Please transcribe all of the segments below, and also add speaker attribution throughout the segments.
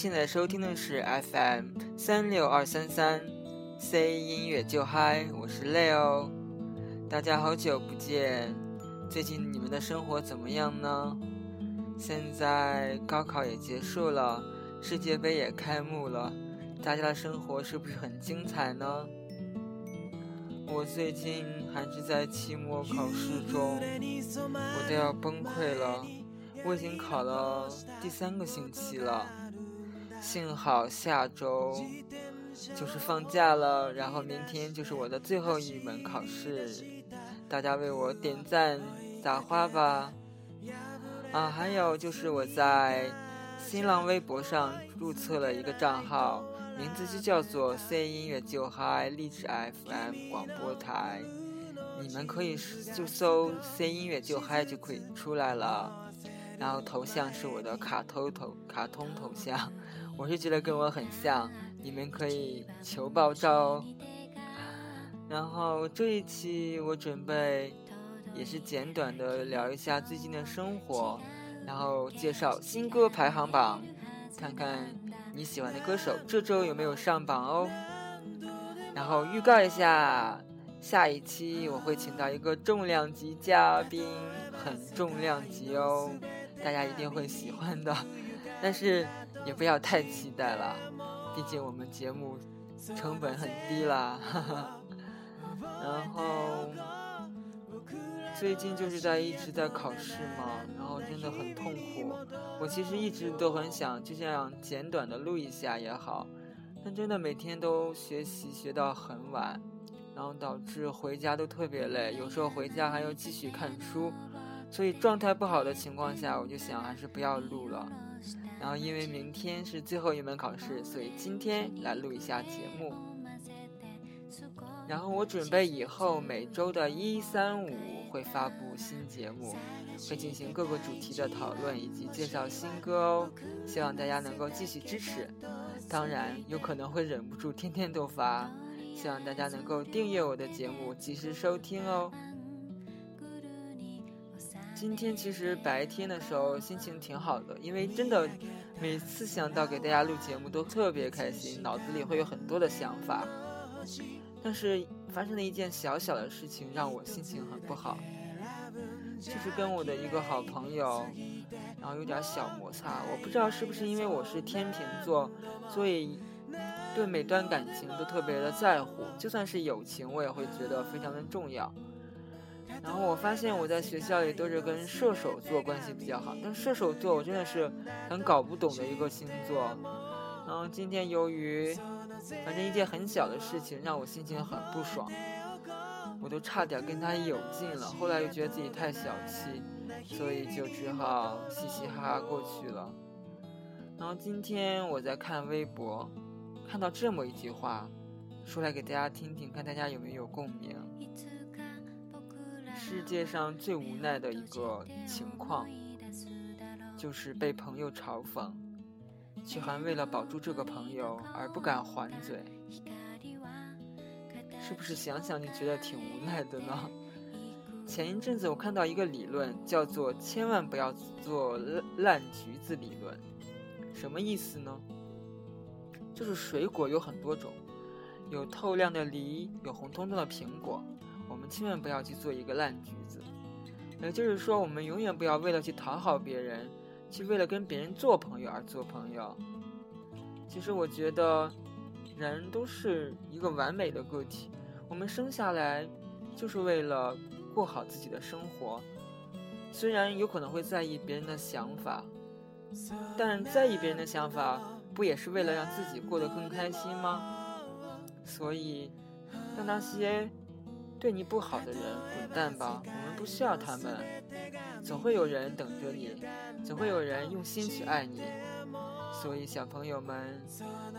Speaker 1: 现在收听的是 FM 三六二三三 C 音乐就嗨，我是 Leo。大家好久不见，最近你们的生活怎么样呢？现在高考也结束了，世界杯也开幕了，大家的生活是不是很精彩呢？我最近还是在期末考试中，我都要崩溃了。我已经考了第三个星期了，幸好下周就是放假了，然后明天就是我的最后一门考试，大家为我点赞撒花吧！啊，还有就是我在新浪微博上注册了一个账号，名字就叫做 “C 音乐就嗨励志 FM 广播台”，你们可以就搜 “C 音乐就嗨”就可以出来了。然后头像是我的卡通头卡通头像，我是觉得跟我很像，你们可以求爆照哦。然后这一期我准备也是简短的聊一下最近的生活，然后介绍新歌排行榜，看看你喜欢的歌手这周有没有上榜哦。然后预告一下，下一期我会请到一个重量级嘉宾，很重量级哦。大家一定会喜欢的，但是也不要太期待了，毕竟我们节目成本很低啦。然后最近就是在一直在考试嘛，然后真的很痛苦。我其实一直都很想就这样简短的录一下也好，但真的每天都学习学到很晚，然后导致回家都特别累，有时候回家还要继续看书。所以状态不好的情况下，我就想还是不要录了。然后因为明天是最后一门考试，所以今天来录一下节目。然后我准备以后每周的一三五会发布新节目，会进行各个主题的讨论以及介绍新歌哦。希望大家能够继续支持。当然有可能会忍不住天天都发，希望大家能够订阅我的节目，及时收听哦。今天其实白天的时候心情挺好的，因为真的每次想到给大家录节目都特别开心，脑子里会有很多的想法。但是发生了一件小小的事情让我心情很不好，就是跟我的一个好朋友，然后有点小摩擦。我不知道是不是因为我是天秤座，所以对每段感情都特别的在乎，就算是友情，我也会觉得非常的重要。然后我发现我在学校里都是跟射手座关系比较好，但射手座我真的是很搞不懂的一个星座。然后今天由于反正一件很小的事情让我心情很不爽，我都差点跟他有劲了。后来又觉得自己太小气，所以就只好嘻嘻哈哈过去了。然后今天我在看微博，看到这么一句话，说来给大家听听，看大家有没有共鸣。世界上最无奈的一个情况，就是被朋友嘲讽，却还为了保住这个朋友而不敢还嘴。是不是想想就觉得挺无奈的呢？前一阵子我看到一个理论，叫做“千万不要做烂橘子理论”，什么意思呢？就是水果有很多种，有透亮的梨，有红彤彤的苹果。我们千万不要去做一个烂橘子，也就是说，我们永远不要为了去讨好别人，去为了跟别人做朋友而做朋友。其实我觉得，人都是一个完美的个体，我们生下来就是为了过好自己的生活。虽然有可能会在意别人的想法，但在意别人的想法，不也是为了让自己过得更开心吗？所以，让那些。对你不好的人，滚蛋吧！我们不需要他们，总会有人等着你，总会有人用心去爱你。所以，小朋友们，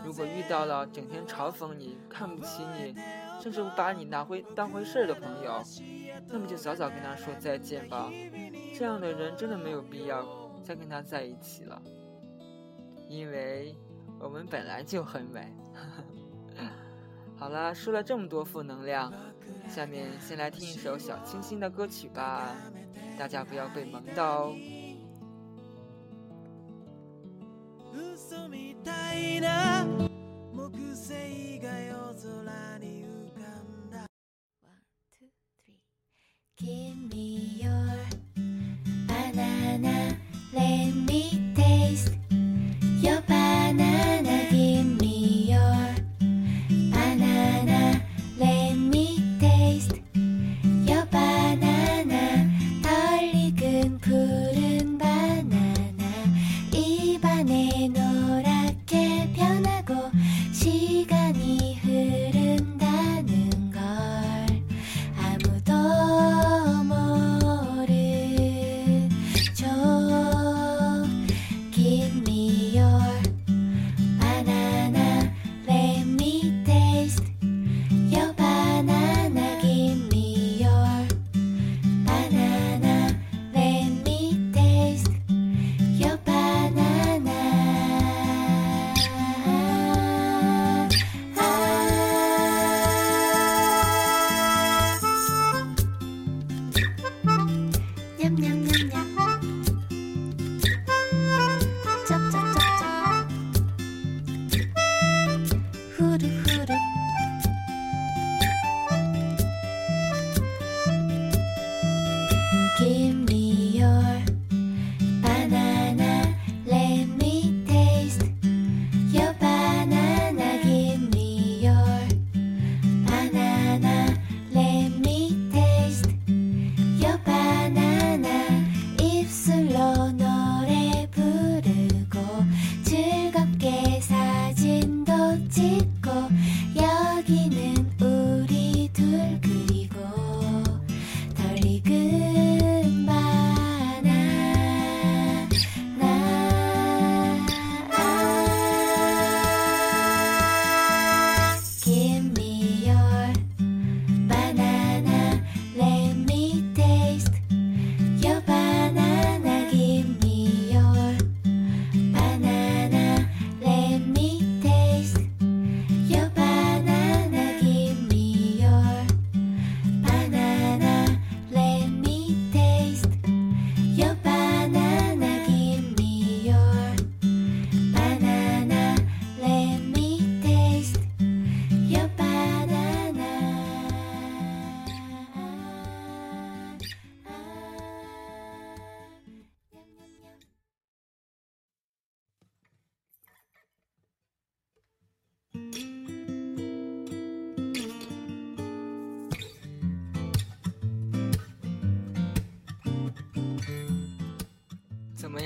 Speaker 1: 如果遇到了整天嘲讽你、看不起你，甚至不把你拿回当回事儿的朋友，那么就早早跟他说再见吧。这样的人真的没有必要再跟他在一起了，因为我们本来就很美。好了，说了这么多负能量。下面先来听一首小清新的歌曲吧，大家不要被萌到哦。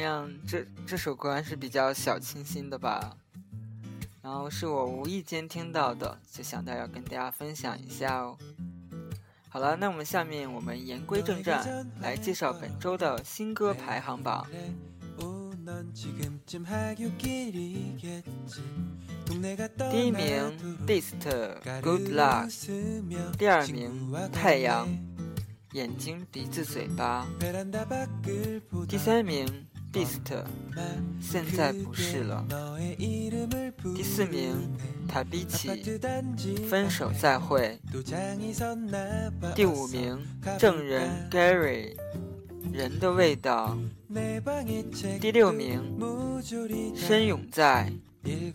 Speaker 1: 样？这这首歌还是比较小清新的吧？然后是我无意间听到的，就想到要跟大家分享一下哦。好了，那我们下面我们言归正传，来介绍本周的新歌排行榜。第一名，Beast Good Luck。第二名，太阳，眼睛、鼻子、嘴巴。第三名。Beast，现在不是了。第四名，塔比奇，分手再会。第五名，证人 Gary，人的味道。第六名，深永在，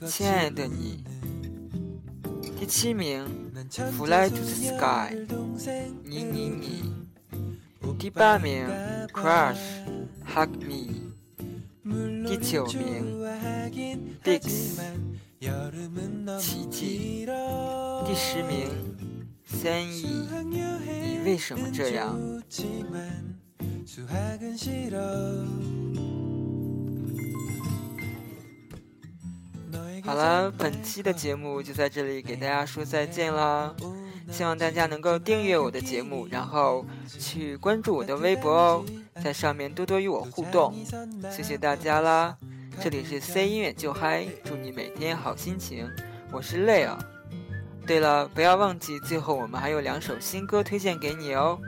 Speaker 1: 亲爱的你。第七名，Fly to the Sky，你你你。第八名，Crush，Hug Me。第九名，Bix，奇迹。第十名，三亿，你为什么这样？好了，本期的节目就在这里，给大家说再见了。希望大家能够订阅我的节目，然后去关注我的微博哦，在上面多多与我互动，谢谢大家啦！这里是 C 音乐就嗨，祝你每天好心情，我是 Leo。对了，不要忘记，最后我们还有两首新歌推荐给你哦。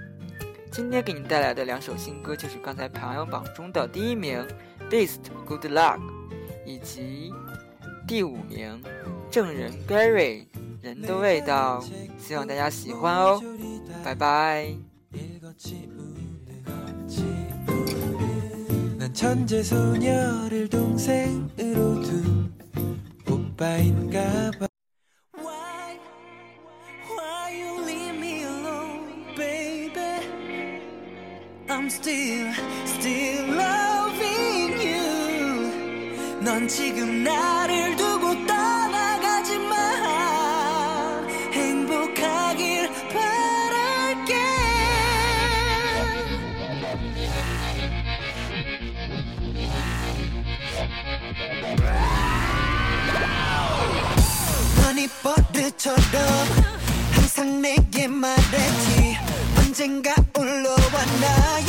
Speaker 1: 今天给你带来的两首新歌就是刚才排行榜中的第一名《Beast Good Luck》，以及第五名《证人 Gary》。人的味道，希望大家喜欢哦，拜拜。 천재 소녀를 동생으로 둔
Speaker 2: 바인가 봐 Why, why you leave me alone, baby I'm still, still loving you 넌 지금 나 너니 버릇처럼 항상 내게 말했지. 언젠가 올라와 나의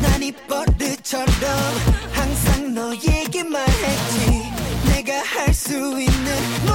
Speaker 2: 난이 버릇처럼 항상 너에게 말했지. 내가 할 수 있는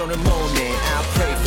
Speaker 3: on the moment. I pray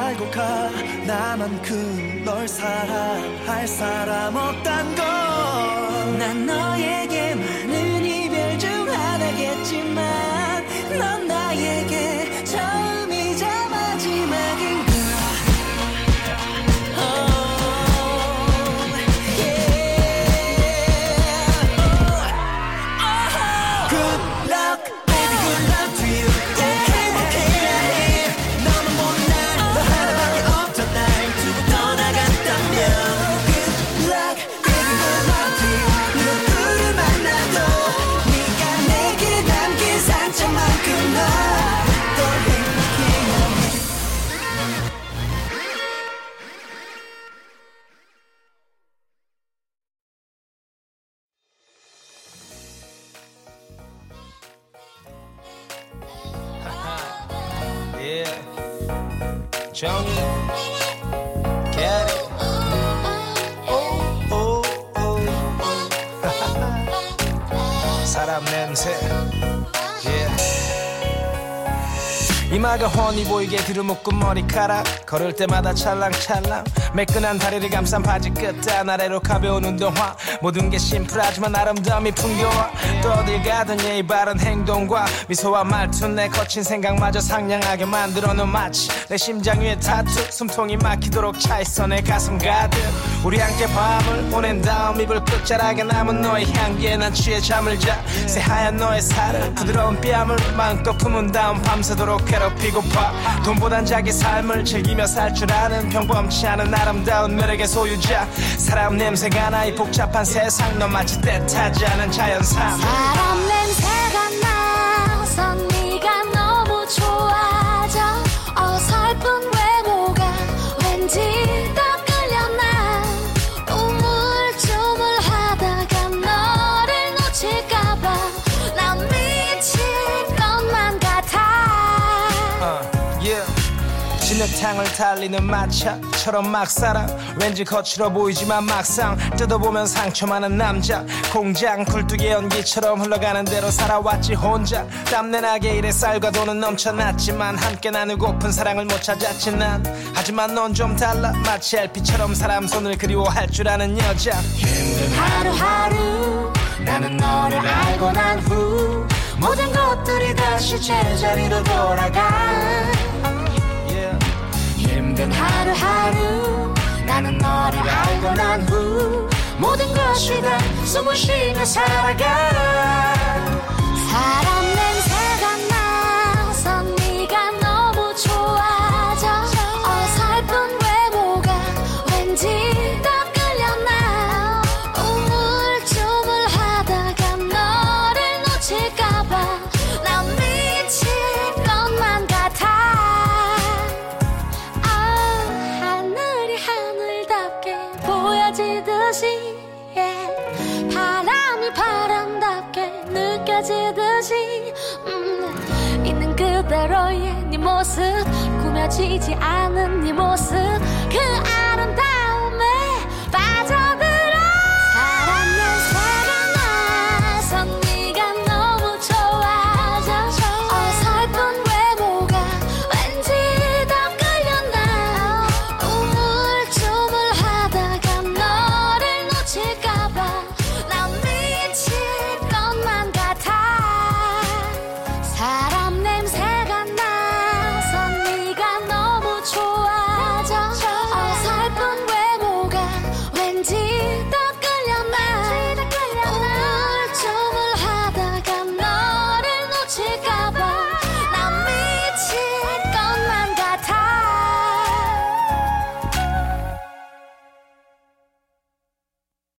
Speaker 2: 알고 가. 나만큼 널 사랑할 사람 없단 걸. 난 너에게만은 이별 중 하나겠지만 넌 나에게
Speaker 4: 사람 냄새. Yeah. 이마가 훤히 보이게 뒤로묶은 머리카락 걸을 때마다 찰랑찰랑 매끈한 다리를 감싼 바지 끝에 아래로 가벼운 운동화. 모든 게 심플하지만 아름다움이 풍겨와 또 어딜 가든 예의 바른 행동과 미소와 말투 내 거친 생각마저 상냥하게 만들어놓은 마치 내 심장 위에 타투 숨통이 막히도록 차있어 내 가슴 가득. 우리 함께 밤을 보낸 다음 이불 끝자락에 남은 너의 향기에 난 취해 잠을 자. 새하얀 너의 살을 부드러운 뺨을 마음껏 품은 다음 밤새도록 괴롭히고파. 돈보단 자기 삶을 즐기며 살 줄 아는 평범치 않은 아름다운 매력의 소유자. 사람 냄새가 나 이 복잡한 세상 너 마치 때타지 않은 자연산
Speaker 5: 사람 냄새가 나
Speaker 4: 진흙탕을 달리는 마차처럼 막 살아 왠지 거칠어 보이지만 막상 뜯어보면 상처 많은 남자. 공장 굴뚝의 연기처럼 흘러가는 대로 살아왔지 혼자. 땀내나게 일에 쌀과 돈은 넘쳐났지만 함께 나누고픈 사랑을 못 찾았지 난. 하지만 넌 좀 달라. 마치 LP처럼 사람 손을 그리워할 줄 아는 여자.
Speaker 5: 하루하루 나는 너를 알고 난 후 모든 것들이 다시 제자리로 돌아가. 힘든 하루하루 나는 너를 알고 난 후 모든 것이 다 숨을 쉬며 살아가. 사람 지지 않은 네 모습